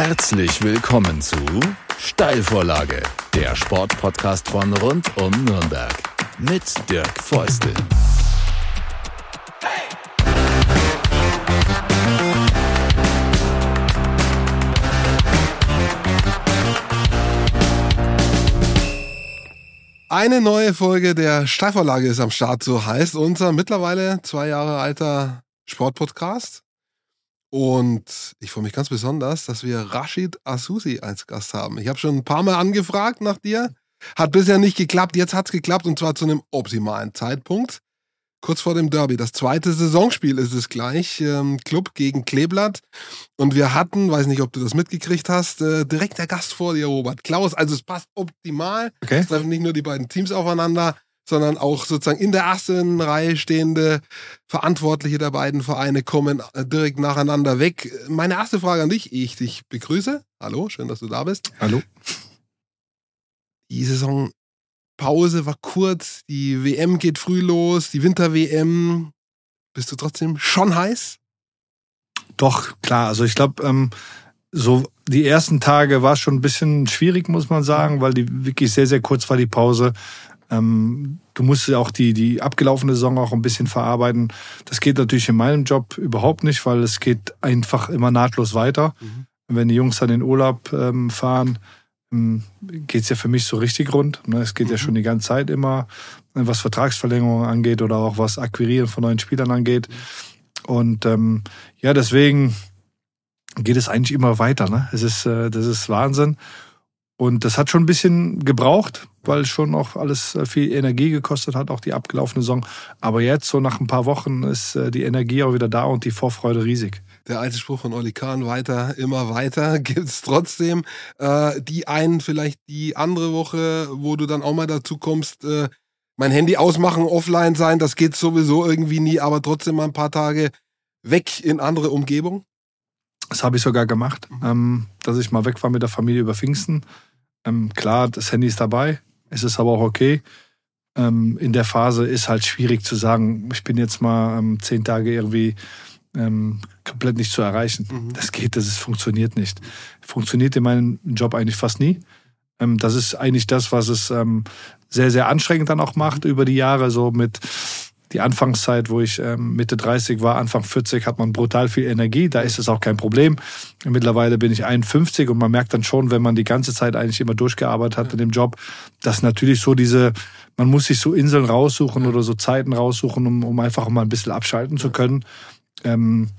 Herzlich willkommen zu Steilvorlage, der Sportpodcast von rund um Nürnberg mit Dirk Feustel. Eine neue Folge der Steilvorlage ist am Start, so heißt unser mittlerweile zwei Jahre alter Sportpodcast. Und ich freue mich ganz besonders, dass wir Rashid Asusi als Gast haben. Ich habe schon ein paar Mal angefragt nach dir. Hat bisher nicht geklappt, jetzt hat es geklappt und zwar zu einem optimalen Zeitpunkt. Kurz vor dem Derby. Das zweite Saisonspiel ist es gleich. Ähm, Club gegen Kleeblatt. Und wir hatten, weiß nicht, ob du das mitgekriegt hast, äh, direkt der Gast vor dir, Robert Klaus. Also es passt optimal. Okay. Es treffen nicht nur die beiden Teams aufeinander, sondern auch sozusagen in der ersten Reihe stehende Verantwortliche der beiden Vereine kommen äh, direkt nacheinander weg. Meine erste Frage an dich, ich dich begrüße. Hallo, schön, dass du da bist. Hallo. Die Saisonpause war kurz, die WM geht früh los, die Winter-WM. Bist du trotzdem schon heiß? Doch, klar. Also ich glaube, ähm, so die ersten Tage war es schon ein bisschen schwierig, muss man sagen, weil die wirklich sehr, sehr kurz war die Pause. Ähm, du musst ja auch die, die abgelaufene Saison auch ein bisschen verarbeiten. Das geht natürlich in meinem Job überhaupt nicht, weil es geht einfach immer nahtlos weiter. Mhm. Wenn die Jungs dann in Urlaub ähm, fahren, ähm, geht es ja für mich so richtig rund. Ne? Es geht mhm. ja schon die ganze Zeit immer, was Vertragsverlängerungen angeht oder auch was Akquirieren von neuen Spielern angeht. Mhm. Und ähm, ja, deswegen geht es eigentlich immer weiter. Ne? Es ist, äh, das ist Wahnsinn. Und das hat schon ein bisschen gebraucht, weil schon auch alles äh, viel Energie gekostet hat, auch die abgelaufene Saison. Aber jetzt, so nach ein paar Wochen, ist äh, die Energie auch wieder da und die Vorfreude riesig. Der alte Spruch von Oli Kahn, weiter, immer weiter, gibt's trotzdem. Äh, die einen, vielleicht die andere Woche, wo du dann auch mal dazu kommst, äh, mein Handy ausmachen, offline sein, das geht sowieso irgendwie nie, aber trotzdem mal ein paar Tage weg in andere Umgebung. Das habe ich sogar gemacht, mhm. ähm, dass ich mal weg war mit der Familie über Pfingsten ähm, klar, das Handy ist dabei, es ist aber auch okay. Ähm, in der Phase ist halt schwierig zu sagen, ich bin jetzt mal ähm, zehn Tage irgendwie ähm, komplett nicht zu erreichen. Mhm. Das geht, das ist, funktioniert nicht. Funktioniert in meinem Job eigentlich fast nie. Ähm, das ist eigentlich das, was es ähm, sehr, sehr anstrengend dann auch macht über die Jahre, so mit die Anfangszeit, wo ich ähm, Mitte 30 war, Anfang 40, hat man brutal viel Energie. Da ist es auch kein Problem. Mittlerweile bin ich 51 und man merkt dann schon, wenn man die ganze Zeit eigentlich immer durchgearbeitet hat in dem Job, dass natürlich so diese, man muss sich so Inseln raussuchen oder so Zeiten raussuchen, um, um einfach mal ein bisschen abschalten zu können. Ähm,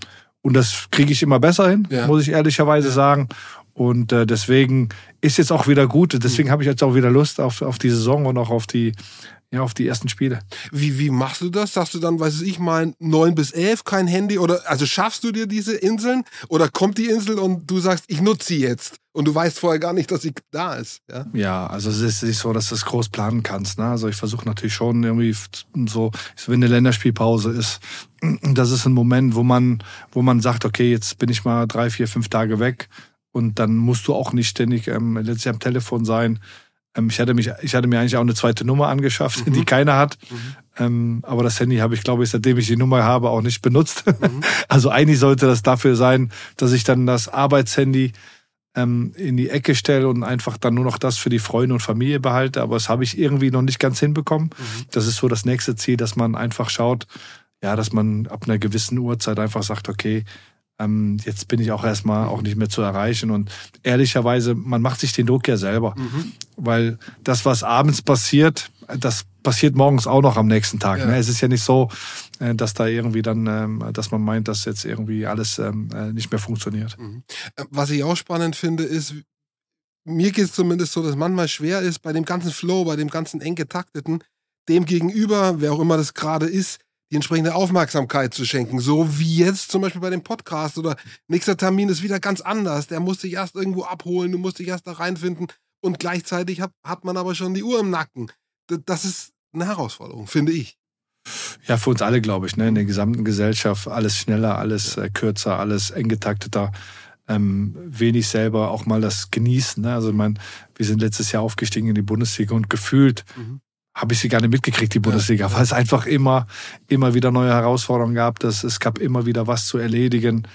und das kriege ich immer besser hin, ja. muss ich ehrlicherweise sagen. Und äh, deswegen ist jetzt auch wieder gut. Deswegen mhm. habe ich jetzt auch wieder Lust auf, auf die Saison und auch auf die ja, auf die ersten Spiele. Wie, wie machst du das? Sagst du dann, weiß ich mal, neun bis elf, kein Handy? Oder also schaffst du dir diese Inseln? Oder kommt die Insel und du sagst, ich nutze sie jetzt? Und du weißt vorher gar nicht, dass sie da ist. Ja, ja also es ist nicht so, dass du es groß planen kannst. Ne? Also ich versuche natürlich schon irgendwie so, wenn eine Länderspielpause ist, das ist ein Moment, wo man, wo man sagt, okay, jetzt bin ich mal drei, vier, fünf Tage weg. Und dann musst du auch nicht ständig ähm, letztlich am Telefon sein ich, hatte mich, ich hatte mir eigentlich auch eine zweite Nummer angeschafft, mhm. die keiner hat. Mhm. Ähm, aber das Handy habe ich, glaube ich, seitdem ich die Nummer habe, auch nicht benutzt. Mhm. Also eigentlich sollte das dafür sein, dass ich dann das Arbeitshandy ähm, in die Ecke stelle und einfach dann nur noch das für die Freunde und Familie behalte. Aber das habe ich irgendwie noch nicht ganz hinbekommen. Mhm. Das ist so das nächste Ziel, dass man einfach schaut, ja, dass man ab einer gewissen Uhrzeit einfach sagt, okay, ähm, jetzt bin ich auch erstmal auch nicht mehr zu erreichen. Und ehrlicherweise, man macht sich den Druck ja selber. Mhm. Weil das, was abends passiert, das passiert morgens auch noch am nächsten Tag. Ja. Ne? Es ist ja nicht so, äh, dass da irgendwie dann, ähm, dass man meint, dass jetzt irgendwie alles ähm, äh, nicht mehr funktioniert. Mhm. Äh, was ich auch spannend finde, ist, mir geht es zumindest so, dass manchmal schwer ist, bei dem ganzen Flow, bei dem ganzen eng getakteten, dem gegenüber, wer auch immer das gerade ist, die entsprechende Aufmerksamkeit zu schenken. So wie jetzt zum Beispiel bei dem Podcast oder nächster Termin ist wieder ganz anders. Der muss dich erst irgendwo abholen, du musst dich erst da reinfinden und gleichzeitig hat, hat man aber schon die Uhr im Nacken. Das ist eine Herausforderung, finde ich. Ja, für uns alle, glaube ich, ne? in der gesamten Gesellschaft. Alles schneller, alles äh, kürzer, alles eng getakteter. Ähm, wenig selber auch mal das genießen. Ne? Also, ich meine, wir sind letztes Jahr aufgestiegen in die Bundesliga und gefühlt mhm habe ich sie gar nicht mitgekriegt, die Bundesliga, weil es einfach immer, immer wieder neue Herausforderungen gab. Dass es gab immer wieder was zu erledigen.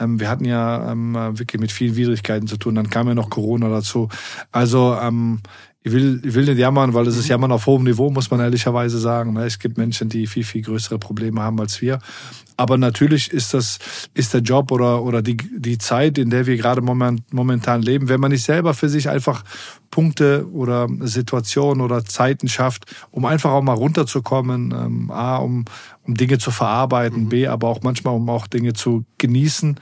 Ähm, wir hatten ja ähm, wirklich mit vielen Widrigkeiten zu tun. Dann kam ja noch Corona dazu. Also ähm, ich will, ich will nicht jammern, weil es ist Jammern auf hohem Niveau, muss man ehrlicherweise sagen. Ne? Es gibt Menschen, die viel, viel größere Probleme haben als wir. Aber natürlich ist das, ist der Job oder, oder die, die Zeit, in der wir gerade momentan leben, wenn man nicht selber für sich einfach Punkte oder Situationen oder Zeiten schafft, um einfach auch mal runterzukommen, ähm, A, um, um Dinge zu verarbeiten, mhm. B, aber auch manchmal, um auch Dinge zu genießen,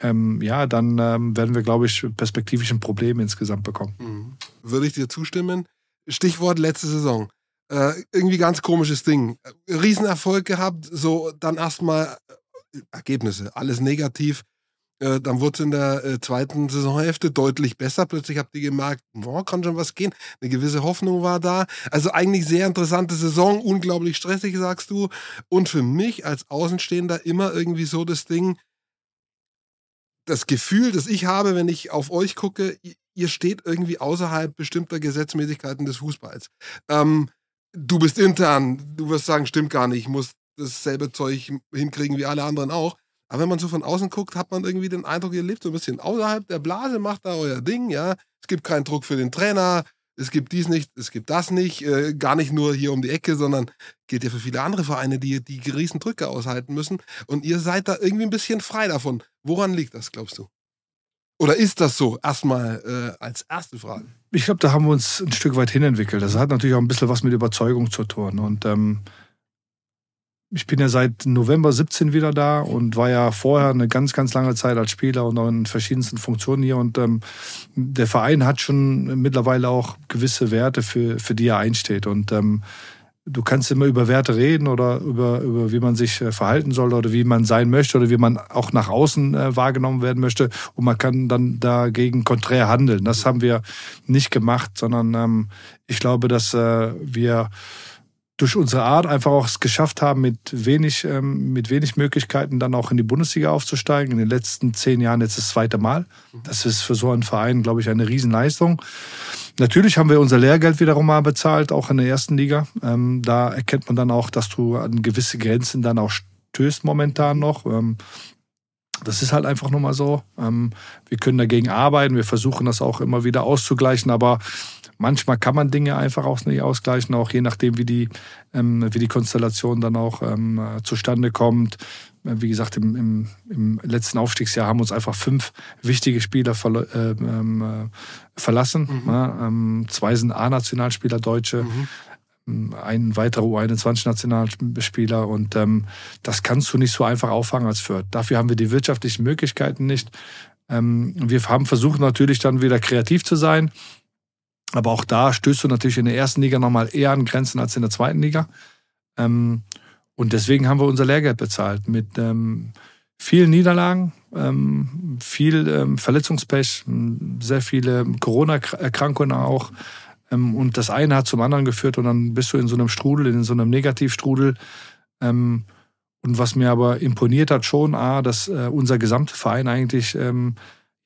ähm, ja, dann ähm, werden wir, glaube ich, perspektivisch ein Problem insgesamt bekommen. Mhm. Würde ich dir zustimmen? Stichwort letzte Saison. Äh, irgendwie ganz komisches Ding. Riesenerfolg gehabt, so dann erstmal äh, Ergebnisse, alles negativ. Äh, dann wurde es in der äh, zweiten Saisonhälfte deutlich besser. Plötzlich habt ihr gemerkt, boah, kann schon was gehen. Eine gewisse Hoffnung war da. Also eigentlich sehr interessante Saison, unglaublich stressig, sagst du. Und für mich als Außenstehender immer irgendwie so das Ding, das Gefühl, das ich habe, wenn ich auf euch gucke, ihr steht irgendwie außerhalb bestimmter Gesetzmäßigkeiten des Fußballs. Ähm, du bist intern, du wirst sagen, stimmt gar nicht, ich muss dasselbe Zeug hinkriegen wie alle anderen auch. Aber wenn man so von außen guckt, hat man irgendwie den Eindruck, ihr lebt so ein bisschen außerhalb der Blase, macht da euer Ding, ja. Es gibt keinen Druck für den Trainer, es gibt dies nicht, es gibt das nicht, äh, gar nicht nur hier um die Ecke, sondern gilt ja für viele andere Vereine, die die riesen Drücke aushalten müssen. Und ihr seid da irgendwie ein bisschen frei davon. Woran liegt das, glaubst du? Oder ist das so? Erstmal äh, als erste Frage. Ich glaube, da haben wir uns ein Stück weit hinentwickelt. Das hat natürlich auch ein bisschen was mit Überzeugung zu tun. Und ähm, ich bin ja seit November 17 wieder da und war ja vorher eine ganz, ganz lange Zeit als Spieler und auch in verschiedensten Funktionen hier. Und ähm, der Verein hat schon mittlerweile auch gewisse Werte, für, für die er einsteht. Und ähm, du kannst immer über Werte reden oder über, über wie man sich äh, verhalten soll oder wie man sein möchte oder wie man auch nach außen äh, wahrgenommen werden möchte. Und man kann dann dagegen konträr handeln. Das haben wir nicht gemacht, sondern ähm, ich glaube, dass äh, wir durch unsere Art einfach auch es geschafft haben, mit wenig, ähm, mit wenig Möglichkeiten dann auch in die Bundesliga aufzusteigen. In den letzten zehn Jahren jetzt das zweite Mal. Das ist für so einen Verein, glaube ich, eine Riesenleistung. Natürlich haben wir unser Lehrgeld wiederum mal bezahlt, auch in der ersten Liga. Ähm, da erkennt man dann auch, dass du an gewisse Grenzen dann auch stößt momentan noch. Ähm, das ist halt einfach nur mal so. Ähm, wir können dagegen arbeiten, wir versuchen das auch immer wieder auszugleichen, aber Manchmal kann man Dinge einfach auch nicht ausgleichen, auch je nachdem, wie die, ähm, wie die Konstellation dann auch ähm, zustande kommt. Äh, wie gesagt, im, im, im, letzten Aufstiegsjahr haben uns einfach fünf wichtige Spieler verlo äh, äh, verlassen. Mhm. Ja, ähm, zwei sind A-Nationalspieler, Deutsche. Mhm ähm, ein weiterer U21-Nationalspieler und ähm, das kannst du nicht so einfach auffangen als Fürth. Dafür haben wir die wirtschaftlichen Möglichkeiten nicht. Ähm, wir haben versucht natürlich dann wieder kreativ zu sein. Aber auch da stößt du natürlich in der ersten Liga nochmal eher an Grenzen als in der zweiten Liga. Ähm, und deswegen haben wir unser Lehrgeld bezahlt mit ähm, vielen Niederlagen, ähm, viel Verletzungspech, sehr viele Corona-Erkrankungen auch. Und das eine hat zum anderen geführt und dann bist du in so einem Strudel, in so einem Negativstrudel. Und was mir aber imponiert hat schon, A, dass äh, unser gesamter Verein eigentlich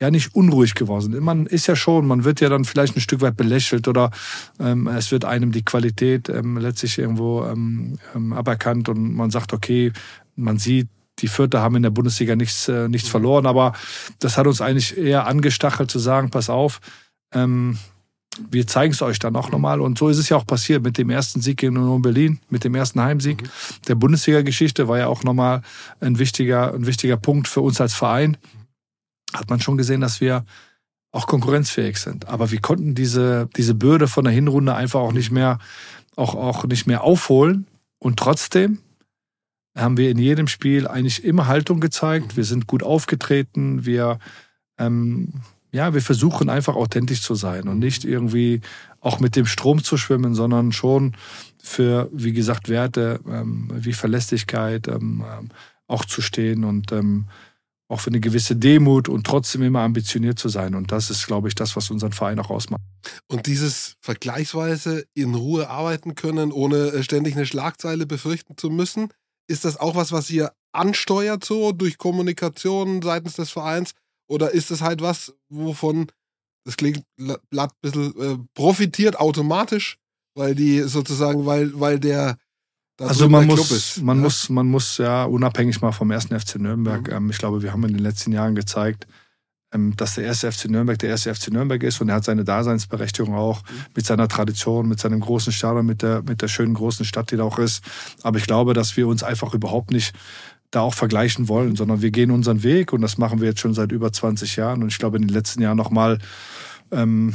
ja nicht unruhig geworden sind. Man ist ja schon, man wird ja dann vielleicht ein Stück weit belächelt oder ähm, es wird einem die Qualität ähm, letztlich irgendwo ähm, ähm aberkannt und man sagt, okay, man sieht, die Vierte haben in der Bundesliga nichts, äh, nichts mhm. verloren, aber das hat uns eigentlich eher angestachelt zu sagen, pass auf, ähm, wir zeigen es euch dann auch nochmal. Und so ist es ja auch passiert mit dem ersten Sieg gegen Union Berlin, mit dem ersten Heimsieg. Mhm. Der Bundesliga-Geschichte war ja auch nochmal ein wichtiger, ein wichtiger Punkt für uns als Verein hat man schon gesehen, dass wir auch konkurrenzfähig sind. Aber wir konnten diese, diese Bürde von der Hinrunde einfach auch nicht mehr, auch, auch nicht mehr aufholen. Und trotzdem haben wir in jedem Spiel eigentlich immer Haltung gezeigt. Wir sind gut aufgetreten. Wir, ähm, ja, wir versuchen einfach authentisch zu sein und nicht irgendwie auch mit dem Strom zu schwimmen, sondern schon für, wie gesagt, Werte ähm, wie Verlässlichkeit ähm, auch zu stehen und ähm, auch für eine gewisse Demut und trotzdem immer ambitioniert zu sein. Und das ist, glaube ich, das, was unseren Verein auch ausmacht. Und dieses vergleichsweise in Ruhe arbeiten können, ohne äh, ständig eine Schlagzeile befürchten zu müssen, ist das auch was, was ihr ansteuert so durch Kommunikation seitens des Vereins? Oder ist es halt was, wovon das klingt Blatt ein bisschen äh, profitiert automatisch, weil die sozusagen, weil, weil der also man muss, man ja? muss, man muss ja unabhängig mal vom ersten FC Nürnberg. Mhm. Ähm, ich glaube, wir haben in den letzten Jahren gezeigt, ähm, dass der erste FC Nürnberg der erste FC Nürnberg ist und er hat seine Daseinsberechtigung auch mhm. mit seiner Tradition, mit seinem großen Stadion, mit der, mit der schönen großen Stadt, die da auch ist. Aber ich glaube, dass wir uns einfach überhaupt nicht da auch vergleichen wollen, sondern wir gehen unseren Weg und das machen wir jetzt schon seit über 20 Jahren und ich glaube in den letzten Jahren nochmal ähm,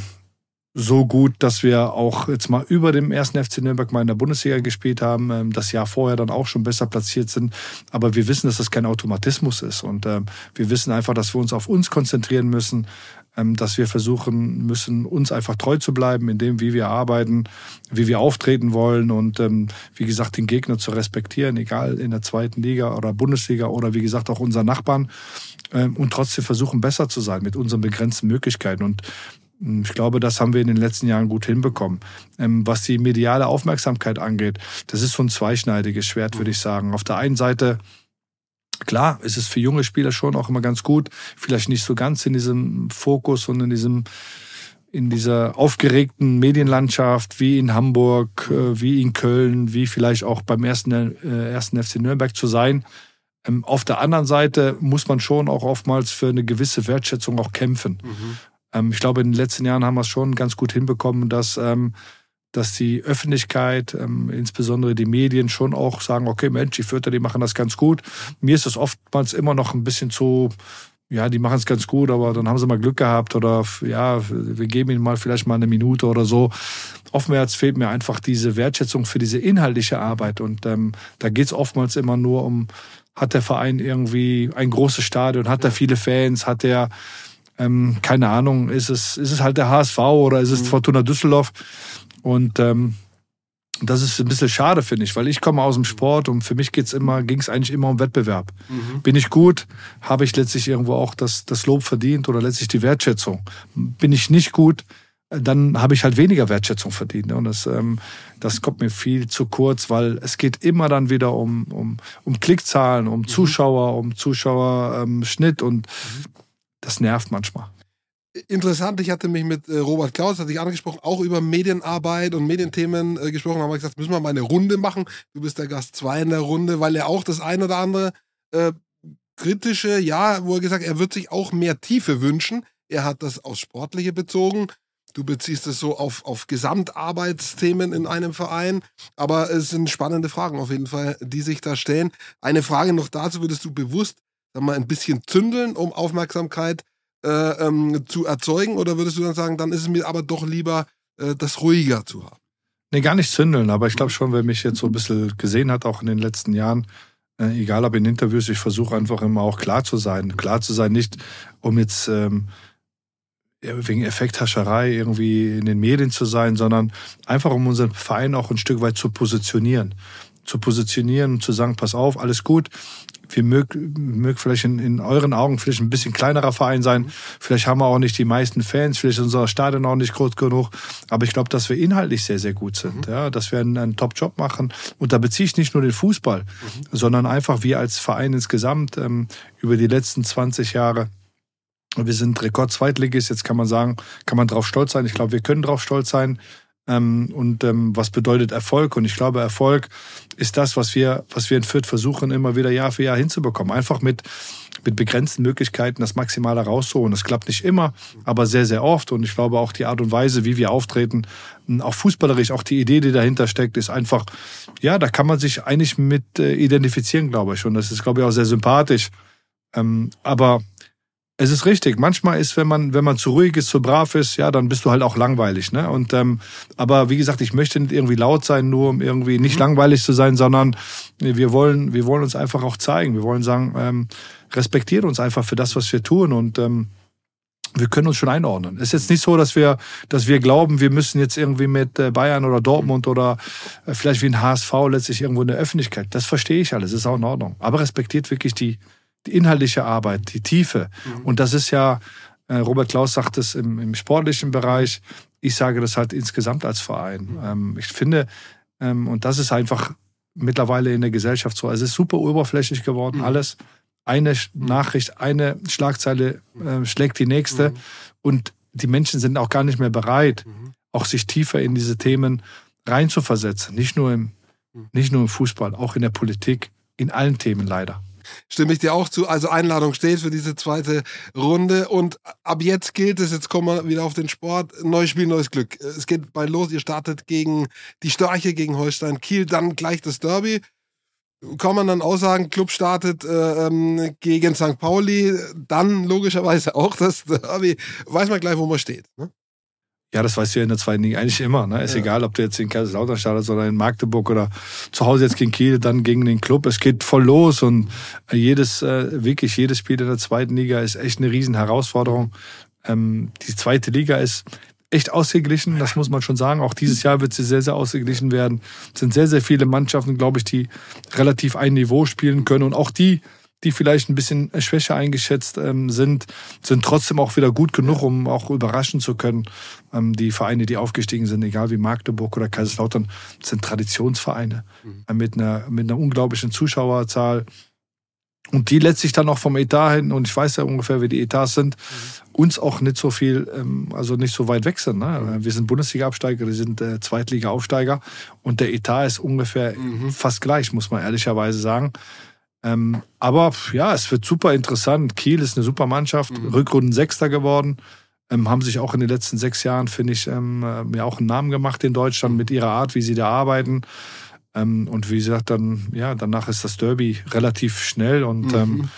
so gut, dass wir auch jetzt mal über dem ersten FC Nürnberg mal in der Bundesliga gespielt haben, ähm, das Jahr vorher dann auch schon besser platziert sind. Aber wir wissen, dass das kein Automatismus ist und ähm, wir wissen einfach, dass wir uns auf uns konzentrieren müssen, ähm, dass wir versuchen müssen, uns einfach treu zu bleiben in dem, wie wir arbeiten, wie wir auftreten wollen und wie gesagt den Gegner zu respektieren, egal in der zweiten Liga oder Bundesliga oder wie gesagt auch unseren Nachbarn und trotzdem versuchen besser zu sein mit unseren begrenzten Möglichkeiten und ich glaube, das haben wir in den letzten Jahren gut hinbekommen. Ähm, was die mediale Aufmerksamkeit angeht, das ist so ein zweischneidiges Schwert, würde ich sagen. Auf der einen Seite Klar, ist es für junge Spieler schon auch immer ganz gut, vielleicht nicht so ganz in diesem Fokus und in diesem in dieser aufgeregten Medienlandschaft wie in Hamburg, äh, wie in Köln, wie vielleicht auch beim ersten, äh, ersten FC Nürnberg zu sein. Ähm, auf der anderen Seite muss man schon auch oftmals für eine gewisse Wertschätzung auch kämpfen. Mhm. Ähm, ich glaube, in den letzten Jahren haben wir es schon ganz gut hinbekommen, dass, ähm, dass die Öffentlichkeit, ähm, insbesondere die Medien, schon auch sagen, okay, Mensch, die Vierter, die machen das ganz gut. Mir ist das oftmals immer noch ein bisschen zu, ja, die machen es ganz gut, aber dann haben sie mal Glück gehabt oder ja, wir geben ihnen mal vielleicht mal eine Minute oder so. Oftmals fehlt mir einfach diese Wertschätzung für diese inhaltliche Arbeit und ähm, da geht es oftmals immer nur um, hat der Verein irgendwie ein großes Stadion, hat er viele Fans, hat er ähm, keine Ahnung, ist es, ist es halt der HSV oder ist es mhm. Fortuna Düsseldorf? Und ähm, das ist ein bisschen schade, finde ich, weil ich komme aus dem Sport und für mich geht's immer, ging es eigentlich immer um Wettbewerb. Mhm. Bin ich gut, habe ich letztlich irgendwo auch das, das Lob verdient oder letztlich die Wertschätzung. Bin ich nicht gut, dann habe ich halt weniger Wertschätzung verdient. Und das, ähm, das kommt mir viel zu kurz, weil es geht immer dann wieder um, um, um Klickzahlen, um mhm. Zuschauer, um Zuschauerschnitt ähm, und mhm das nervt manchmal. Interessant, ich hatte mich mit äh, Robert Klaus, hatte ich angesprochen, auch über Medienarbeit und Medienthemen äh, gesprochen, haben wir gesagt, müssen wir mal eine Runde machen. Du bist der Gast 2 in der Runde, weil er auch das ein oder andere äh, kritische, ja, wo er gesagt, er wird sich auch mehr Tiefe wünschen. Er hat das aus Sportliche bezogen. Du beziehst es so auf, auf Gesamtarbeitsthemen in einem Verein. Aber es sind spannende Fragen auf jeden Fall, die sich da stellen. Eine Frage noch dazu, würdest du bewusst sag mal, ein bisschen zündeln, um Aufmerksamkeit äh, ähm, zu erzeugen? Oder würdest du dann sagen, dann ist es mir aber doch lieber, äh, das ruhiger zu haben? Nee, gar nicht zündeln, aber ich glaube schon, wer mich jetzt so ein bisschen gesehen hat, auch in den letzten Jahren, äh, egal ob in Interviews, ich versuche einfach immer auch klar zu sein. Klar zu sein, nicht um jetzt ähm, wegen Effekthascherei irgendwie in den Medien zu sein, sondern einfach um unseren Verein auch ein Stück weit zu positionieren. Zu positionieren und zu sagen, pass auf, alles gut, wir mögen mög vielleicht in, in, euren Augen vielleicht ein bisschen kleinerer Verein sein. Vielleicht haben wir auch nicht die meisten Fans, vielleicht ist unser Stadion auch nicht groß genug. Aber ich glaube, dass wir inhaltlich sehr, sehr gut sind. Mhm. Ja, dass wir einen, einen Top-Job machen. Und da beziehe ich nicht nur den Fußball, mhm. sondern einfach wir als Verein insgesamt ähm, über die letzten 20 Jahre. Wir sind Rekord-Zweitligist. Jetzt kann man sagen, kann man drauf stolz sein. Ich glaube, wir können drauf stolz sein. Ähm, und ähm, was bedeutet Erfolg? Und ich glaube, Erfolg ist das, was wir, was wir in Fürth versuchen, immer wieder Jahr für Jahr hinzubekommen. Einfach mit, mit begrenzten Möglichkeiten das Maximale rauszuholen. Das klappt nicht immer, aber sehr, sehr oft. Und ich glaube auch die Art und Weise, wie wir auftreten, auch fußballerisch, auch die Idee, die dahinter steckt, ist einfach, ja, da kann man sich eigentlich mit äh, identifizieren, glaube ich. Und das ist, glaube ich, auch sehr sympathisch. Ähm, aber es ist richtig. Manchmal ist, wenn man, wenn man zu ruhig ist, zu brav ist, ja, dann bist du halt auch langweilig. Ne? Und ähm, aber wie gesagt, ich möchte nicht irgendwie laut sein, nur um irgendwie nicht mhm. langweilig zu sein, sondern wir wollen, wir wollen uns einfach auch zeigen. Wir wollen sagen, ähm, respektiert uns einfach für das, was wir tun und ähm, wir können uns schon einordnen. Es ist jetzt nicht so, dass wir, dass wir glauben, wir müssen jetzt irgendwie mit äh, Bayern oder Dortmund oder äh, vielleicht wie ein HSV letztlich irgendwo in der Öffentlichkeit. Das verstehe ich alles, ist auch in Ordnung. Aber respektiert wirklich die die inhaltliche Arbeit, die Tiefe. Mhm. Und das ist ja, äh, Robert Klaus sagt es im, im, sportlichen Bereich, ich sage das halt insgesamt als Verein. Mhm. Ähm, ich finde, ähm, und das ist einfach mittlerweile in der Gesellschaft so, also es ist super oberflächlich geworden, mhm. alles. Eine mhm. Nachricht, eine Schlagzeile äh, schlägt die nächste. Mhm. Und die Menschen sind auch gar nicht mehr bereit, mhm. auch sich tiefer in diese Themen reinzuversetzen. Nicht nur im Nicht nur im Fußball, auch in der Politik, in allen Themen leider. Stimme ich dir auch zu. Also Einladung steht für diese zweite Runde. Und ab jetzt gilt es, jetzt kommen wir wieder auf den Sport. Neues Spiel, neues Glück. Es geht bald los. Ihr startet gegen die Störche, gegen Holstein Kiel, dann gleich das Derby. Kann man dann auch sagen, Club startet äh, ähm, gegen St. Pauli, dann logischerweise auch das Derby. Weiß man gleich, wo man steht. Ne? Ja, das weißt du ja in der zweiten Liga eigentlich immer. Ne? Ist ja. egal, ob du jetzt in Kaiserslautern startest oder in Magdeburg oder zu Hause jetzt gegen Kiel, dann gegen den Club. Es geht voll los und jedes, äh, wirklich jedes Spiel in der zweiten Liga ist echt eine riesen Herausforderung. Ähm, die zweite Liga ist echt ausgeglichen, das muss man schon sagen. Auch dieses Jahr wird sie sehr, sehr ausgeglichen werden. Es sind sehr, sehr viele Mannschaften, glaube ich, die relativ ein Niveau spielen können und auch die die vielleicht ein bisschen schwächer eingeschätzt ähm, sind, sind trotzdem auch wieder gut genug, um auch überraschen zu können. Ähm, die Vereine, die aufgestiegen sind, egal wie Magdeburg oder Kaiserslautern, sind Traditionsvereine mhm. äh, mit, einer, mit einer unglaublichen Zuschauerzahl. Und die letztlich dann auch vom Etat hin, und ich weiß ja ungefähr, wie die Etats sind, mhm. uns auch nicht so viel, ähm, also nicht so weit weg sind. Ne? Mhm. Wir sind Bundesliga-Absteiger, wir sind äh, Zweitliga-Aufsteiger und der Etat ist ungefähr mhm. fast gleich, muss man ehrlicherweise sagen. Ähm, aber ja, es wird super interessant. Kiel ist eine super Mannschaft, mhm. Rückrunden Sechster geworden. Ähm, haben sich auch in den letzten sechs Jahren, finde ich, ähm, äh, mir auch einen Namen gemacht in Deutschland mit ihrer Art, wie sie da arbeiten. Ähm, und wie gesagt, dann, ja, danach ist das Derby relativ schnell und mhm. Ähm,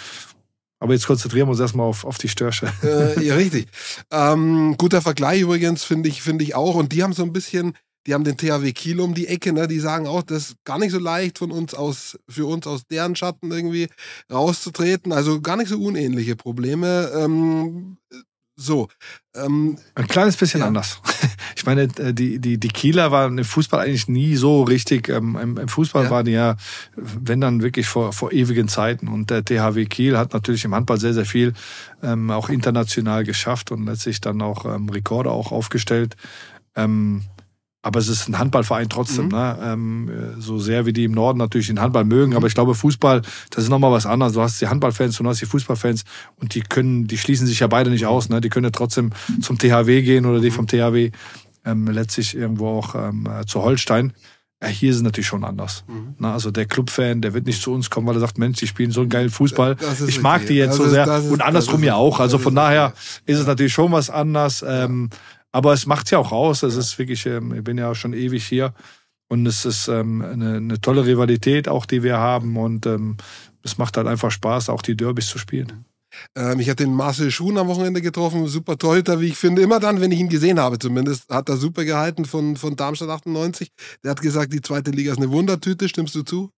aber jetzt konzentrieren wir uns erstmal auf, auf die Störche. Äh, ja, richtig. Ähm, guter Vergleich übrigens, finde ich, finde ich auch. Und die haben so ein bisschen die haben den THW Kiel um die Ecke, ne? Die sagen auch, das ist gar nicht so leicht von uns aus, für uns aus deren Schatten irgendwie rauszutreten. Also gar nicht so unähnliche Probleme. Ähm, so. Ähm, Ein kleines bisschen ja. anders. Ich meine, äh, die, die, die Kieler waren im Fußball eigentlich nie so richtig. Ähm, Im, im Fußball ja. waren die ja, wenn dann wirklich vor, vor ewigen Zeiten. Und der THW Kiel hat natürlich im Handball sehr, sehr viel ähm, auch international geschafft und letztlich dann auch ähm, Rekorde auch aufgestellt. Ähm, aber es ist ein Handballverein trotzdem, mhm. ne? Ähm, so sehr wie die im Norden natürlich den Handball mögen. Mhm. Aber ich glaube, Fußball, das ist nochmal was anderes. Du hast die Handballfans und du hast die Fußballfans und die können, die schließen sich ja beide nicht aus. Ne? Die können ja trotzdem zum THW gehen oder die mhm. vom THW ähm, letztlich irgendwo auch ähm, zu Holstein. Ja, hier ist es natürlich schon anders. Mhm. Na, also der Clubfan, der wird nicht zu uns kommen, weil er sagt, Mensch, die spielen so einen geilen Fußball. Ich mag die jetzt das so sehr. Ist, und andersrum ja auch. Also von daher ist es natürlich schon was anders. Ähm, aber es macht ja auch aus. Es ist wirklich, ähm, ich bin ja schon ewig hier. Und es ist ähm, eine, eine tolle Rivalität auch, die wir haben. Und ähm, es macht halt einfach Spaß, auch die Derbys zu spielen. Ähm, ich hatte den Marcel Schuhn am Wochenende getroffen, super Torhüter, wie ich finde. Immer dann, wenn ich ihn gesehen habe, zumindest, hat er super gehalten von, von Darmstadt 98. Der hat gesagt, die zweite Liga ist eine Wundertüte. Stimmst du zu?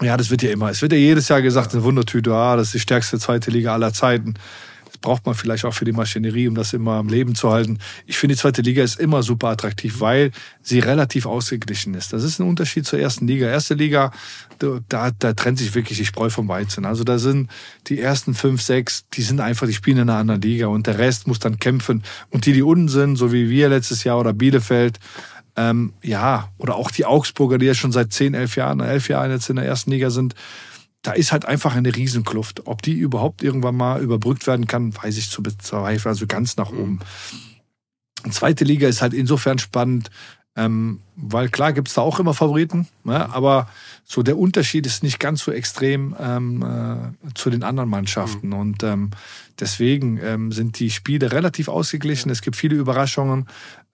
Ja, das wird ja immer. Es wird ja jedes Jahr gesagt, eine Wundertüte, ah, das ist die stärkste zweite Liga aller Zeiten braucht man vielleicht auch für die Maschinerie, um das immer am Leben zu halten. Ich finde, die zweite Liga ist immer super attraktiv, weil sie relativ ausgeglichen ist. Das ist ein Unterschied zur ersten Liga. Erste Liga, da, da trennt sich wirklich die Spreu vom Weizen. Also da sind die ersten fünf, sechs, die sind einfach, die spielen in einer anderen Liga und der Rest muss dann kämpfen. Und die, die unten sind, so wie wir letztes Jahr oder Bielefeld, ähm, ja, oder auch die Augsburger, die ja schon seit zehn, elf Jahren, elf Jahren jetzt in der ersten Liga sind, da ist halt einfach eine Riesenkluft. Ob die überhaupt irgendwann mal überbrückt werden kann, weiß ich zu bezweifeln. Also ganz nach oben. Und zweite Liga ist halt insofern spannend, ähm, weil klar gibt's da auch immer Favoriten, ne? aber so der Unterschied ist nicht ganz so extrem ähm, äh, zu den anderen Mannschaften. Mhm. Und ähm, deswegen ähm, sind die Spiele relativ ausgeglichen. Es gibt viele Überraschungen.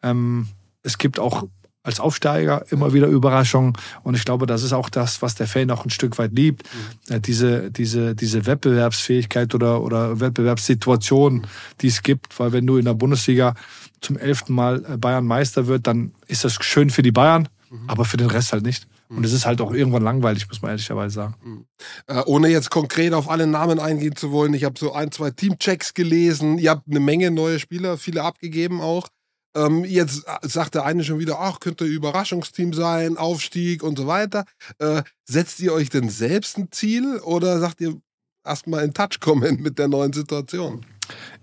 Ähm, es gibt auch als Aufsteiger immer wieder Überraschungen. Und ich glaube, das ist auch das, was der Fan auch ein Stück weit liebt. Mhm. Diese, diese, diese Wettbewerbsfähigkeit oder, oder Wettbewerbssituation, die es gibt. Weil wenn du in der Bundesliga zum elften Mal äh, Bayern Meister wird, dann ist das schön für die Bayern, mhm. aber für den Rest halt nicht. Mhm. Und es ist halt auch irgendwann langweilig, muss man ehrlicherweise sagen. Mhm. Äh, ohne jetzt konkret auf alle Namen eingehen zu wollen, ich habe so ein, zwei Teamchecks gelesen. Ihr habt eine Menge neue Spieler, viele abgegeben auch. Ähm, jetzt äh, sagt der eine schon wieder, ach, könnte Überraschungsteam sein, Aufstieg und so weiter. Äh, setzt ihr euch denn selbst ein Ziel oder sagt ihr erstmal in Touch kommen mit der neuen Situation?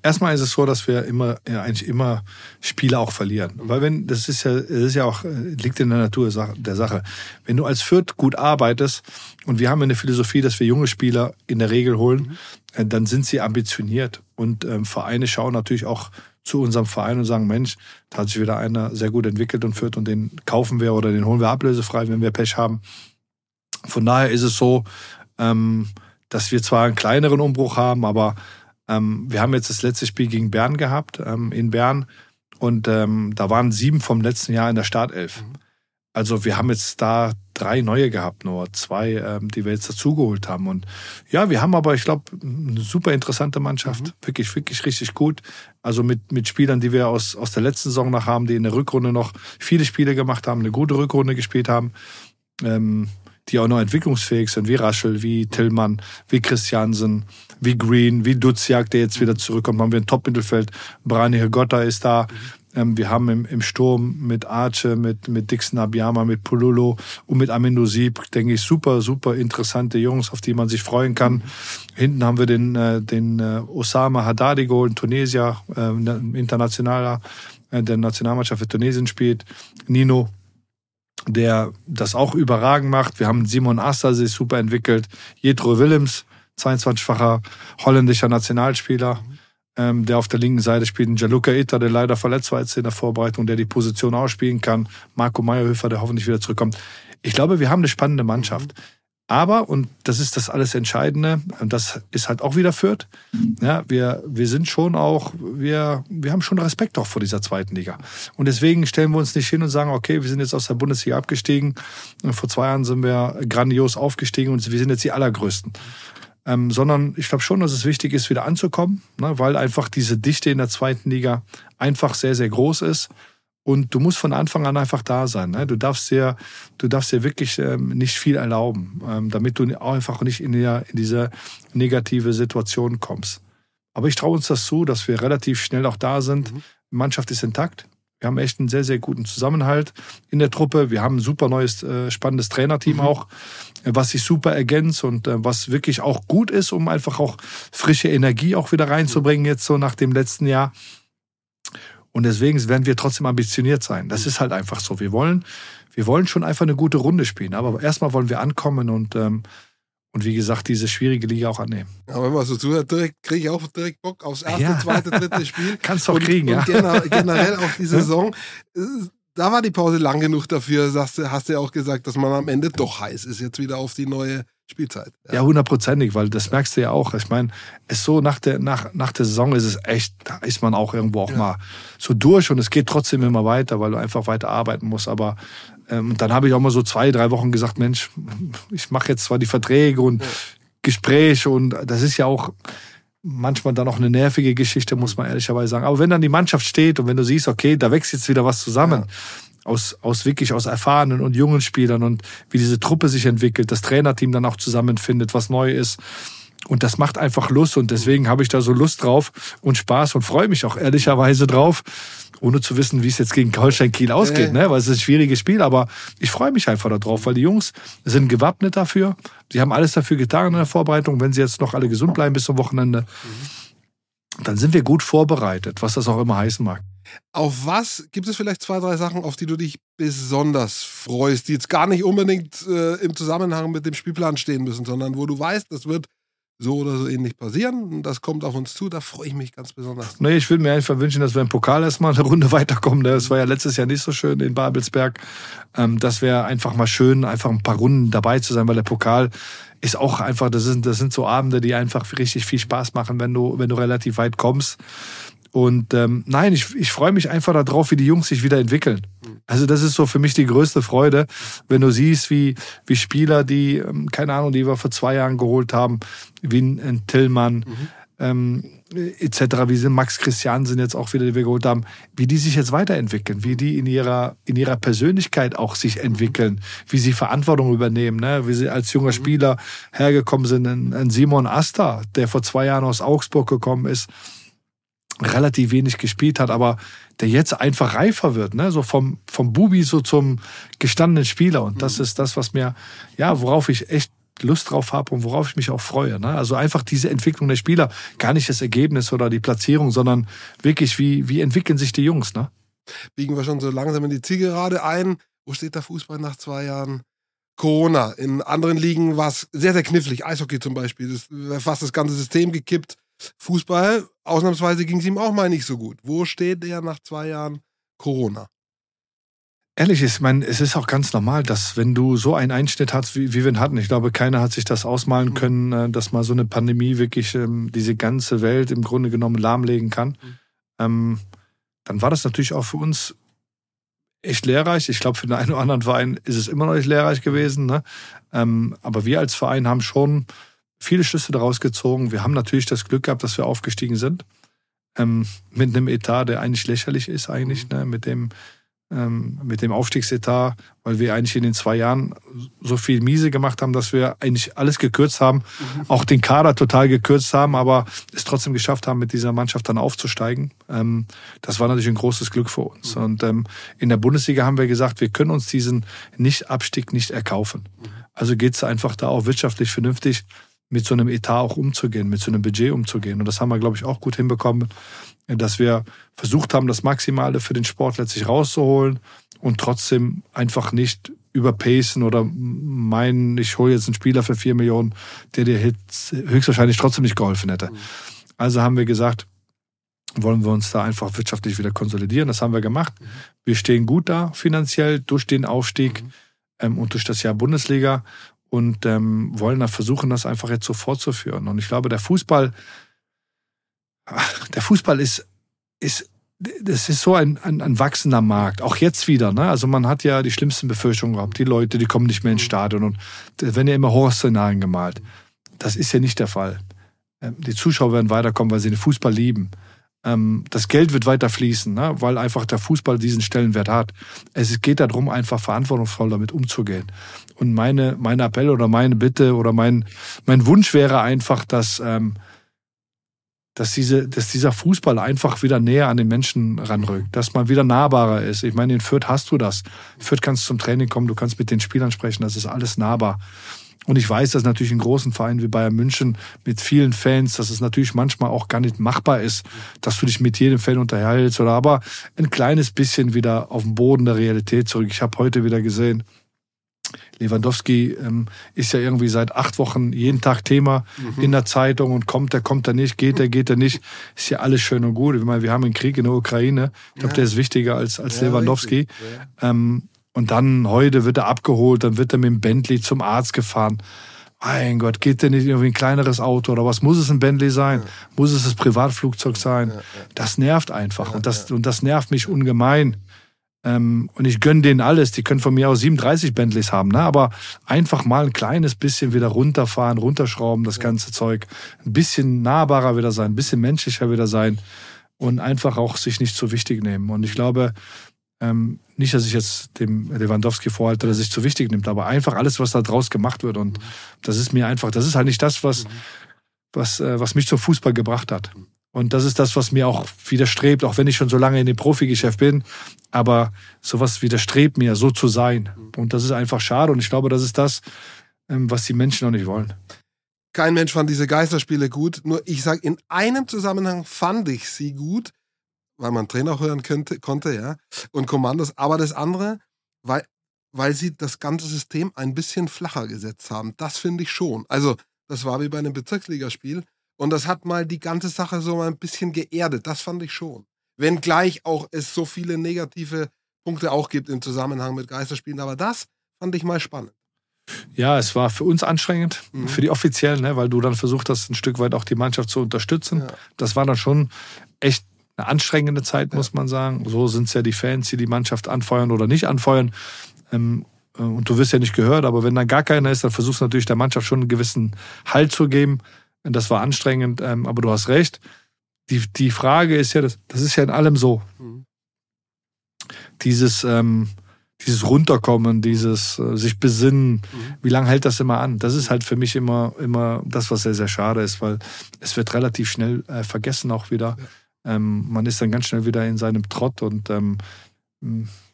Erstmal ist es so, dass wir immer, ja, eigentlich immer Spiele auch verlieren. Weil wenn, das ist ja, das ist ja auch, äh, liegt in der Natur der Sache. Wenn du als Fürth gut arbeitest und wir haben eine Philosophie, dass wir junge Spieler in der Regel holen, mhm. dann sind sie ambitioniert. Und ähm, Vereine schauen natürlich auch zu unserem Verein und sagen, Mensch, da hat sich wieder einer sehr gut entwickelt und führt und den kaufen wir oder den holen wir ablösefrei, wenn wir Pech haben. Von daher ist es so, ähm, dass wir zwar einen kleineren Umbruch haben, aber ähm, wir haben jetzt das letzte Spiel gegen Bern gehabt, ähm, in Bern. Und da waren sieben vom letzten Jahr in der Startelf. Mhm. Also wir haben jetzt da drei neue gehabt, nur zwei, ähm, die wir jetzt dazugeholt haben. Und ja, wir haben aber, ich glaube, eine super interessante Mannschaft. Mhm. Wirklich, wirklich richtig gut. Also mit, mit Spielern, die wir aus, aus der letzten Saison noch haben, die in der Rückrunde noch viele Spiele gemacht haben, eine gute Rückrunde gespielt haben. Ähm, die auch noch entwicklungsfähig sind, wie Raschel, wie Tillmann, wie Christiansen, wie Green, wie Duziak, der jetzt wieder zurückkommt. Haben wir ein Top-Mittelfeld. Brani Gotta ist da. Ähm, wir haben im, im Sturm mit Arce, mit, mit Dixon Abiyama, mit Pululo und mit Amindo Sieb, denke ich, super, super interessante Jungs, auf die man sich freuen kann. Mhm. Hinten haben wir den, äh, den äh, Osama Haddadi geholt, Tunesier, äh, internationaler, äh, der Nationalmannschaft für Tunesien spielt. Nino, der das auch überragend macht. Wir haben Simon Asta sich super entwickelt. Jetro Willems, 22-facher holländischer Nationalspieler, ähm, der auf der linken Seite spielt. Jaluka Itter, der leider verletzt war jetzt in der Vorbereitung, der die Position ausspielen kann. Marco Meyerhöfer, der hoffentlich wieder zurückkommt. Ich glaube, wir haben eine spannende Mannschaft. Aber, und das ist das alles Entscheidende, und das ist halt auch wieder Fürth, ja, wir, wir sind schon auch, wir, wir haben schon Respekt auch vor dieser zweiten Liga. Und deswegen stellen wir uns nicht hin und sagen, okay, wir sind jetzt aus der Bundesliga abgestiegen. Vor zwei Jahren sind wir grandios aufgestiegen und wir sind jetzt die Allergrößten. Ähm, sondern ich glaube schon, dass es wichtig ist, wieder anzukommen, ne, weil einfach diese Dichte in der zweiten Liga einfach sehr, sehr groß ist. Und du musst von Anfang an einfach da sein. Ne? Du darfst dir, du darfst dir wirklich ähm, nicht viel erlauben, ähm, damit du auch einfach nicht in, der, in diese negative Situation kommst. Aber ich traue uns das zu, dass wir relativ schnell auch da sind. Mhm. Die Mannschaft ist intakt. Wir haben echt einen sehr, sehr guten Zusammenhalt in der Truppe. Wir haben ein super neues, äh, spannendes Trainerteam mhm. auch, was sich super ergänzt und äh, was wirklich auch gut ist, um einfach auch frische Energie auch wieder reinzubringen, jetzt so nach dem letzten Jahr. Und deswegen werden wir trotzdem ambitioniert sein. Das ist halt einfach so. Wir wollen, wir wollen schon einfach eine gute Runde spielen. Aber erstmal wollen wir ankommen und, ähm, und wie gesagt, diese schwierige Liga auch annehmen. Ja, wenn man so zuhört, kriege ich auch direkt Bock aufs erste, ja. zweite, dritte Spiel. Kannst du auch kriegen, und ja. generell auch die Saison. Da war die Pause lang genug dafür, sagst hast du ja auch gesagt, dass man am Ende doch heiß ist, jetzt wieder auf die neue Spielzeit. Ja, hundertprozentig, weil das merkst du ja auch. Ich meine, es so nach der, nach, nach der Saison ist es echt, da ist man auch irgendwo auch ja. mal so durch und es geht trotzdem immer weiter, weil du einfach weiter arbeiten musst. Aber ähm, dann habe ich auch mal so zwei, drei Wochen gesagt, Mensch, ich mache jetzt zwar die Verträge und ja. Gespräche und das ist ja auch manchmal dann auch eine nervige Geschichte, muss man ehrlicherweise sagen. Aber wenn dann die Mannschaft steht und wenn du siehst, okay, da wächst jetzt wieder was zusammen. Ja aus, aus wirklich aus erfahrenen und jungen Spielern und wie diese Truppe sich entwickelt, das Trainerteam dann auch zusammenfindet, was neu ist. Und das macht einfach Lust und deswegen habe ich da so Lust drauf und Spaß und freue mich auch ehrlicherweise drauf, ohne zu wissen, wie es jetzt gegen Holstein Kiel ausgeht, ne? weil es ist ein schwieriges Spiel, aber ich freue mich einfach darauf, weil die Jungs sind gewappnet dafür. Sie haben alles dafür getan in der Vorbereitung, wenn sie jetzt noch alle gesund bleiben bis zum Wochenende. Dann sind wir gut vorbereitet, was das auch immer heißen mag. Auf was gibt es vielleicht zwei, drei Sachen, auf die du dich besonders freust, die jetzt gar nicht unbedingt äh, im Zusammenhang mit dem Spielplan stehen müssen, sondern wo du weißt, das wird so oder so ähnlich passieren. Das kommt auf uns zu, da freue ich mich ganz besonders. Nee, ich würde mir einfach wünschen, dass wir im Pokal erstmal eine Runde weiterkommen. Das ne? war ja letztes Jahr nicht so schön in Babelsberg. Ähm, das wäre einfach mal schön, einfach ein paar Runden dabei zu sein, weil der Pokal ist auch einfach, das sind, das sind so Abende, die einfach richtig viel Spaß machen, wenn du, wenn du relativ weit kommst. Und ähm, nein, ich, ich freue mich einfach darauf, wie die Jungs sich wieder entwickeln. Also das ist so für mich die größte Freude, wenn du siehst, wie, wie Spieler, die, ähm, keine Ahnung, die wir vor zwei Jahren geholt haben, wie ein Tillmann, mhm. ähm, etc., wie sind Max Christiansen jetzt auch wieder, die wir geholt haben, wie die sich jetzt weiterentwickeln, wie die in ihrer, in ihrer Persönlichkeit auch sich entwickeln, wie sie Verantwortung übernehmen, ne? wie sie als junger. Spieler hergekommen sind. Ein, ein Simon Asta, der vor zwei Jahren aus Augsburg gekommen ist, relativ wenig gespielt hat, aber der jetzt einfach reifer wird, ne? so vom, vom Bubi so zum gestandenen Spieler. Und das mhm. ist das, was mir, ja, worauf ich echt Lust drauf habe und worauf ich mich auch freue. Ne? Also einfach diese Entwicklung der Spieler, gar nicht das Ergebnis oder die Platzierung, sondern wirklich, wie, wie entwickeln sich die Jungs. Ne? Biegen wir schon so langsam in die Zielgerade ein. Wo steht der Fußball nach zwei Jahren? Corona. In anderen Ligen war es sehr, sehr knifflig. Eishockey zum Beispiel. Das fast das ganze System gekippt Fußball, ausnahmsweise ging es ihm auch mal nicht so gut. Wo steht er nach zwei Jahren Corona? Ehrlich ist, mein, es ist auch ganz normal, dass wenn du so einen Einschnitt hast, wie, wie wir ihn hatten, ich glaube, keiner hat sich das ausmalen mhm. können, äh, dass mal so eine Pandemie wirklich ähm, diese ganze Welt im Grunde genommen lahmlegen kann. Mhm. Ähm, dann war das natürlich auch für uns echt lehrreich. Ich glaube, für den einen oder anderen Verein ist es immer noch nicht lehrreich gewesen. Ne? Ähm, aber wir als Verein haben schon viele Schlüsse daraus gezogen. Wir haben natürlich das Glück gehabt, dass wir aufgestiegen sind. Ähm, mit einem Etat, der eigentlich lächerlich ist, eigentlich, mhm. ne? mit dem ähm, mit dem Aufstiegsetat, weil wir eigentlich in den zwei Jahren so viel Miese gemacht haben, dass wir eigentlich alles gekürzt haben, mhm. auch den Kader total gekürzt haben, aber es trotzdem geschafft haben, mit dieser Mannschaft dann aufzusteigen. Ähm, das war natürlich ein großes Glück für uns. Mhm. Und ähm, in der Bundesliga haben wir gesagt, wir können uns diesen Nicht-Abstieg nicht erkaufen. Mhm. Also geht es einfach da auch wirtschaftlich vernünftig mit so einem Etat auch umzugehen, mit so einem Budget umzugehen. Und das haben wir, glaube ich, auch gut hinbekommen dass wir versucht haben, das Maximale für den Sport letztlich rauszuholen und trotzdem einfach nicht überpacen oder meinen, ich hole jetzt einen Spieler für vier Millionen, der dir höchstwahrscheinlich trotzdem nicht geholfen hätte. Mhm. Also haben wir gesagt, wollen wir uns da einfach wirtschaftlich wieder konsolidieren. Das haben wir gemacht. Mhm. Wir stehen gut da finanziell durch den Aufstieg mhm. ähm, und durch das Jahr Bundesliga und ähm, wollen da versuchen, das einfach jetzt so fortzuführen. Und ich glaube, der Fußball der Fußball ist, ist, das ist so ein, ein, ein wachsender Markt. Auch jetzt wieder. Ne? Also man hat ja die schlimmsten Befürchtungen gehabt. Die Leute, die kommen nicht mehr ins mhm. Stadion und da werden ja immer Horrorszenarien gemalt. Das ist ja nicht der Fall. Ähm, die Zuschauer werden weiterkommen, weil sie den Fußball lieben. Ähm, das Geld wird weiter fließen, ne? weil einfach der Fußball diesen Stellenwert hat. Es geht darum, einfach verantwortungsvoll damit umzugehen. Und meine, mein Appell oder meine Bitte oder mein, mein Wunsch wäre einfach, dass ähm, dass, diese, dass dieser Fußball einfach wieder näher an den Menschen ranrückt, dass man wieder nahbarer ist. Ich meine, in Fürth hast du das. In Fürth kannst du zum Training kommen, du kannst mit den Spielern sprechen, das ist alles nahbar. Und ich weiß, dass natürlich in großen Vereinen wie Bayern München mit vielen Fans, dass es natürlich manchmal auch gar nicht machbar ist, dass du dich mit jedem Fan unterhältst oder aber ein kleines bisschen wieder auf den Boden der Realität zurück. Ich habe heute wieder gesehen, Lewandowski ähm, ist ja irgendwie seit acht Wochen jeden Tag Thema mhm. in der Zeitung und kommt er, kommt er nicht, geht er, geht er nicht. Ist ja alles schön und gut. Ich meine, wir haben einen Krieg in der Ukraine. Ich glaube, ja. der ist wichtiger als, als ja, Lewandowski. Ja. Ähm, und dann heute wird er abgeholt, dann wird er mit dem Bentley zum Arzt gefahren. Mein Gott, geht der nicht irgendwie ein kleineres Auto oder was? Muss es ein Bentley sein? Muss es das Privatflugzeug sein? Das nervt einfach und das, und das nervt mich ungemein. Ähm, und ich gönne denen alles. Die können von mir aus 37 Bentleys haben, ne? aber einfach mal ein kleines bisschen wieder runterfahren, runterschrauben, das ganze Zeug. Ein bisschen nahbarer wieder sein, ein bisschen menschlicher wieder sein und einfach auch sich nicht zu wichtig nehmen. Und ich glaube, ähm, nicht, dass ich jetzt dem Lewandowski vorhalte, dass er sich zu wichtig nimmt, aber einfach alles, was da draus gemacht wird. Und das ist mir einfach, das ist halt nicht das, was, was, äh, was mich zum Fußball gebracht hat. Und das ist das, was mir auch widerstrebt, auch wenn ich schon so lange in dem Profigeschäft bin. Aber sowas widerstrebt mir, so zu sein. Und das ist einfach schade. Und ich glaube, das ist das, ähm, was die Menschen noch nicht wollen. Kein Mensch fand diese Geisterspiele gut. Nur ich sage, in einem Zusammenhang fand ich sie gut, weil man Trainer hören könnte, konnte, ja, und Kommandos. Aber das andere, weil, weil sie das ganze System ein bisschen flacher gesetzt haben. Das finde ich schon. Also, das war wie bei einem Bezirksligaspiel. Und das hat mal die ganze Sache so mal ein bisschen geerdet. Das fand ich schon. Wenngleich auch es so viele negative Punkte auch gibt im Zusammenhang mit Geisterspielen. Aber das fand ich mal spannend. Ja, es war für uns anstrengend, mhm. für die Offiziellen, ne, weil du dann versucht hast, ein Stück weit auch die Mannschaft zu unterstützen. Ja. Das war dann schon echt eine anstrengende Zeit, muss man sagen. So sind es ja die Fans, die die Mannschaft anfeuern oder nicht anfeuern. Ähm, äh, und du wirst ja nicht gehört, aber wenn dann gar keiner ist, dann versuchst du natürlich der Mannschaft schon einen gewissen Halt zu geben. Das war anstrengend, ähm, aber du hast recht. Die, die Frage ist ja, das, das ist ja in allem so. Mhm. Dieses, ähm, dieses Runterkommen, dieses äh, sich besinnen, mhm. wie lange hält das immer an? Das ist halt für mich immer, immer das, was sehr, sehr schade ist, weil es wird relativ schnell äh, vergessen auch wieder. Ja. Ähm, man ist dann ganz schnell wieder in seinem Trott und ähm,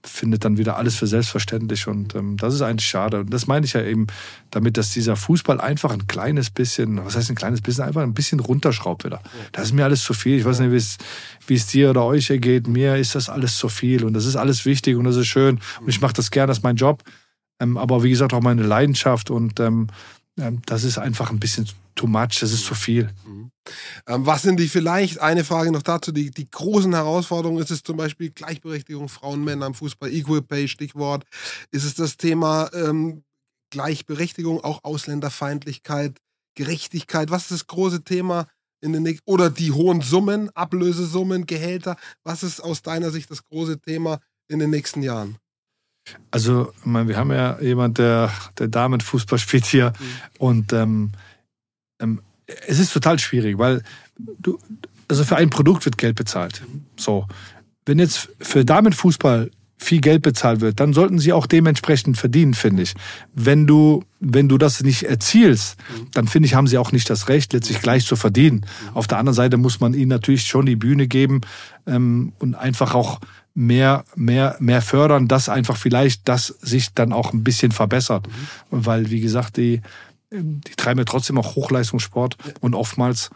findet dann wieder alles für selbstverständlich und ähm, das ist eigentlich schade. Und das meine ich ja eben damit, dass dieser Fußball einfach ein kleines bisschen, was heißt ein kleines bisschen, einfach ein bisschen runterschraubt wieder. Das ist mir alles zu viel. Ich weiß nicht, wie es, dir oder euch ergeht. Mir ist das alles zu viel und das ist alles wichtig und das ist schön und ich mache das gerne, das ist mein Job. Ähm, aber wie gesagt, auch meine Leidenschaft und ähm, ähm das ist einfach ein bisschen too much, das ist zu viel. Mhm. Ähm, was sind die vielleicht, eine Frage noch dazu, die, die großen Herausforderungen? Ist es zum Beispiel Gleichberechtigung Frauen, Männer im Fußball, Equal Pay, Stichwort? Ist es das Thema ähm, Gleichberechtigung, auch Ausländerfeindlichkeit, Gerechtigkeit? Was ist das große Thema in den nächsten, oder die hohen Summen, Ablösesummen, Gehälter? Was ist aus deiner Sicht das große Thema in den nächsten Jahren? Also, ich meine, wir haben ja jemand, der, der Damenfußball spielt hier mhm. und ähm, ähm, es ist total schwierig, weil du, also für ein Produkt wird Geld bezahlt. So, wenn jetzt für Damenfußball viel Geld bezahlt wird, dann sollten sie auch dementsprechend verdienen, finde ich. Wenn du, wenn du das nicht erzielst, dann finde ich, haben sie auch nicht das Recht, letztlich gleich zu verdienen. Auf der anderen Seite muss man ihnen natürlich schon die Bühne geben ähm, und einfach auch mehr, mehr, mehr fördern, dass einfach vielleicht das sich dann auch ein bisschen verbessert. Weil, wie gesagt, die, die treiben ja trotzdem auch Hochleistungssport ja. und oftmals,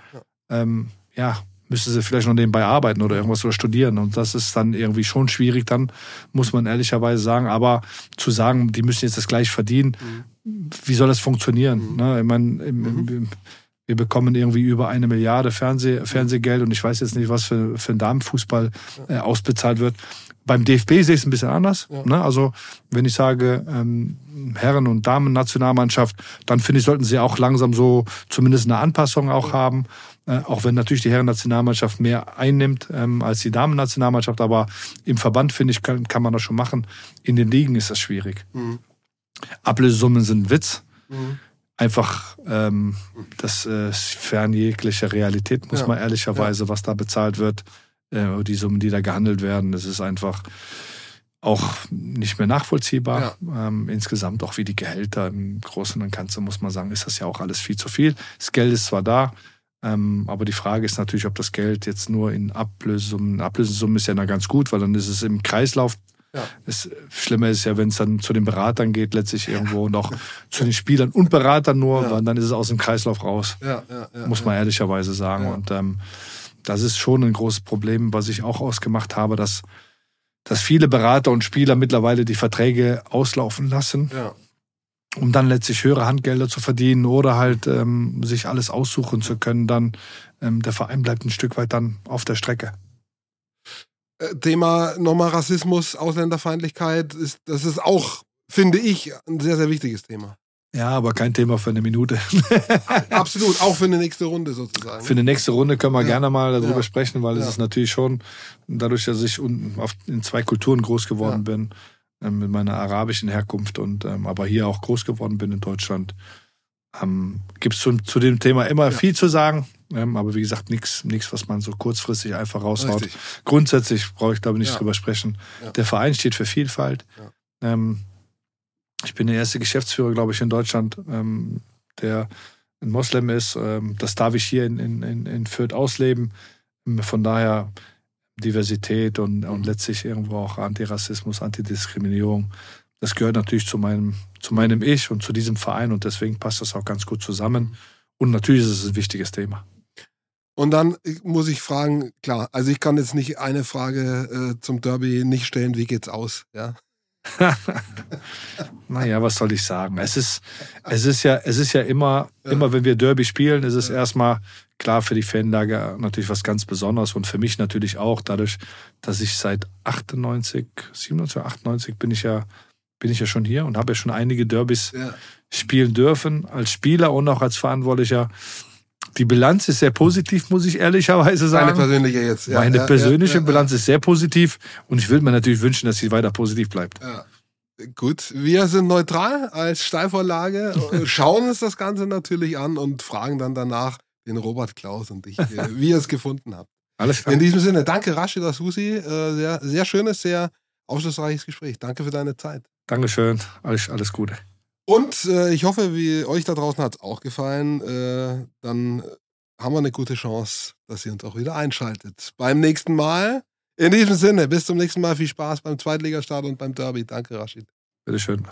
ähm, ja, müsste sie vielleicht noch nebenbei arbeiten oder irgendwas oder studieren. Und das ist dann irgendwie schon schwierig, dann muss man ehrlicherweise sagen. Aber zu sagen, die müssen jetzt das gleich verdienen, mhm. wie soll das funktionieren? Mhm. Ne? Ich meine, mhm. wir bekommen irgendwie über eine Milliarde Fernseh, Fernsehgeld und ich weiß jetzt nicht, was für, für einen Damenfußball äh, ausbezahlt wird. Beim DFB sehe ich es ein bisschen anders. Ja. Ne? Also wenn ich sage ähm, Herren- und Damen-Nationalmannschaft, dann finde ich, sollten sie auch langsam so zumindest eine Anpassung auch ja. haben. Äh, auch wenn natürlich die Herren-Nationalmannschaft mehr einnimmt ähm, als die Damen-Nationalmannschaft. Aber im Verband, finde ich, kann, kann man das schon machen. In den Ligen ist das schwierig. Mhm. Ablösesummen sind ein Witz. Mhm. Einfach ähm, das äh, fern jeglicher Realität, muss ja. man ehrlicherweise, was da bezahlt wird äh, die Summen, die da gehandelt werden, das ist einfach auch nicht mehr nachvollziehbar. Ja. Ähm, insgesamt auch wie die Gehälter im Großen und Ganzen, muss man sagen, ist das ja auch alles viel zu viel. Das Geld ist zwar da, ähm, aber die Frage ist natürlich, ob das Geld jetzt nur in Ablösesummen, Ablösesummen ist ja noch ganz gut, weil dann ist es im Kreislauf. Ja. Das Schlimme ist ja, wenn es dann zu den Beratern geht, letztlich irgendwo noch zu den Spielern und Beratern nur, ja. dann ist es aus dem Kreislauf raus. Ja, muss man ehrlicherweise sagen. Und ähm, das ist schon ein großes Problem, was ich auch ausgemacht habe, dass, dass viele Berater und Spieler mittlerweile die Verträge auslaufen lassen. Ja. Um dann letztlich höhere Handgelder zu verdienen oder halt ähm, sich alles aussuchen zu können, dann ähm, der Verein bleibt ein Stück weit dann auf der Strecke. Äh, Thema nochmal Rassismus, Ausländerfeindlichkeit, ist, das ist auch, finde ich, ein sehr, sehr wichtiges Thema. Ja, aber kein Thema für eine Minute. Absolut, auch für eine nächste Runde sozusagen. Für eine nächste Runde können wir ja. gerne mal darüber ja. sprechen, weil ja. es ist natürlich schon, dadurch, dass ich in zwei Kulturen groß geworden bin, ähm, mit meiner arabischen Herkunft und ähm, aber hier auch groß geworden bin in Deutschland, ähm, gibt es zu, zu, dem Thema immer viel zu sagen. Ähm, aber wie gesagt, nichts, was man so kurzfristig einfach raushaut. Richtig. Grundsätzlich brauche ich, glaube ich, nicht drüber sprechen. Der Verein steht für Vielfalt. Ähm, ich bin der erste Geschäftsführer, glaube ich, in Deutschland, ähm, der ein Moslem ist. Ähm, das darf ich hier in, in, in Fürth ausleben. Von daher Diversität und, und letztlich irgendwo auch Antirassismus, Antidiskriminierung. Das gehört natürlich zu meinem, zu meinem Ich und zu diesem Verein und deswegen passt das auch ganz gut zusammen. Und natürlich ist es ein wichtiges Thema. Und dann muss ich fragen, klar, also ich kann jetzt nicht eine Frage äh, zum Derby nicht stellen, wie geht's aus? Ja. naja, was soll ich sagen? Es ist, es ist ja, es ist ja immer, ja. immer wenn wir Derby spielen, ist es ja. erstmal klar für die Fanlage natürlich was ganz Besonderes und für mich natürlich auch, dadurch, dass ich seit 98, 97, 98 bin ich ja, bin ich ja schon hier und habe ja schon einige Derbys ja. spielen dürfen als Spieler und auch als Verantwortlicher. Die Bilanz ist sehr positiv, muss ich ehrlicherweise sagen. Meine persönliche jetzt. Ja, Meine ja, persönliche ja, Bilanz ist sehr positiv und ich würde mir natürlich wünschen, dass sie weiter positiv bleibt. Gut, wir sind neutral als Steilvorlage, schauen uns das Ganze natürlich an und fragen dann danach den Robert Klaus und dich, äh, wie ihr es gefunden habt. Alles klar. In diesem Sinne, danke Rashid Asusi. Äh, sehr, sehr schönes, sehr aufschlussreiches Gespräch. Danke für deine Zeit. Dankeschön. Alles, alles Gute. Und äh, ich hoffe, wie euch da draußen hat es auch gefallen. Äh, dann haben wir eine gute Chance, dass ihr uns auch wieder einschaltet. Beim nächsten Mal. In diesem Sinne, bis zum nächsten Mal. Viel Spaß beim Zweitligastart und beim Derby. Danke, Rashid. Bitteschön.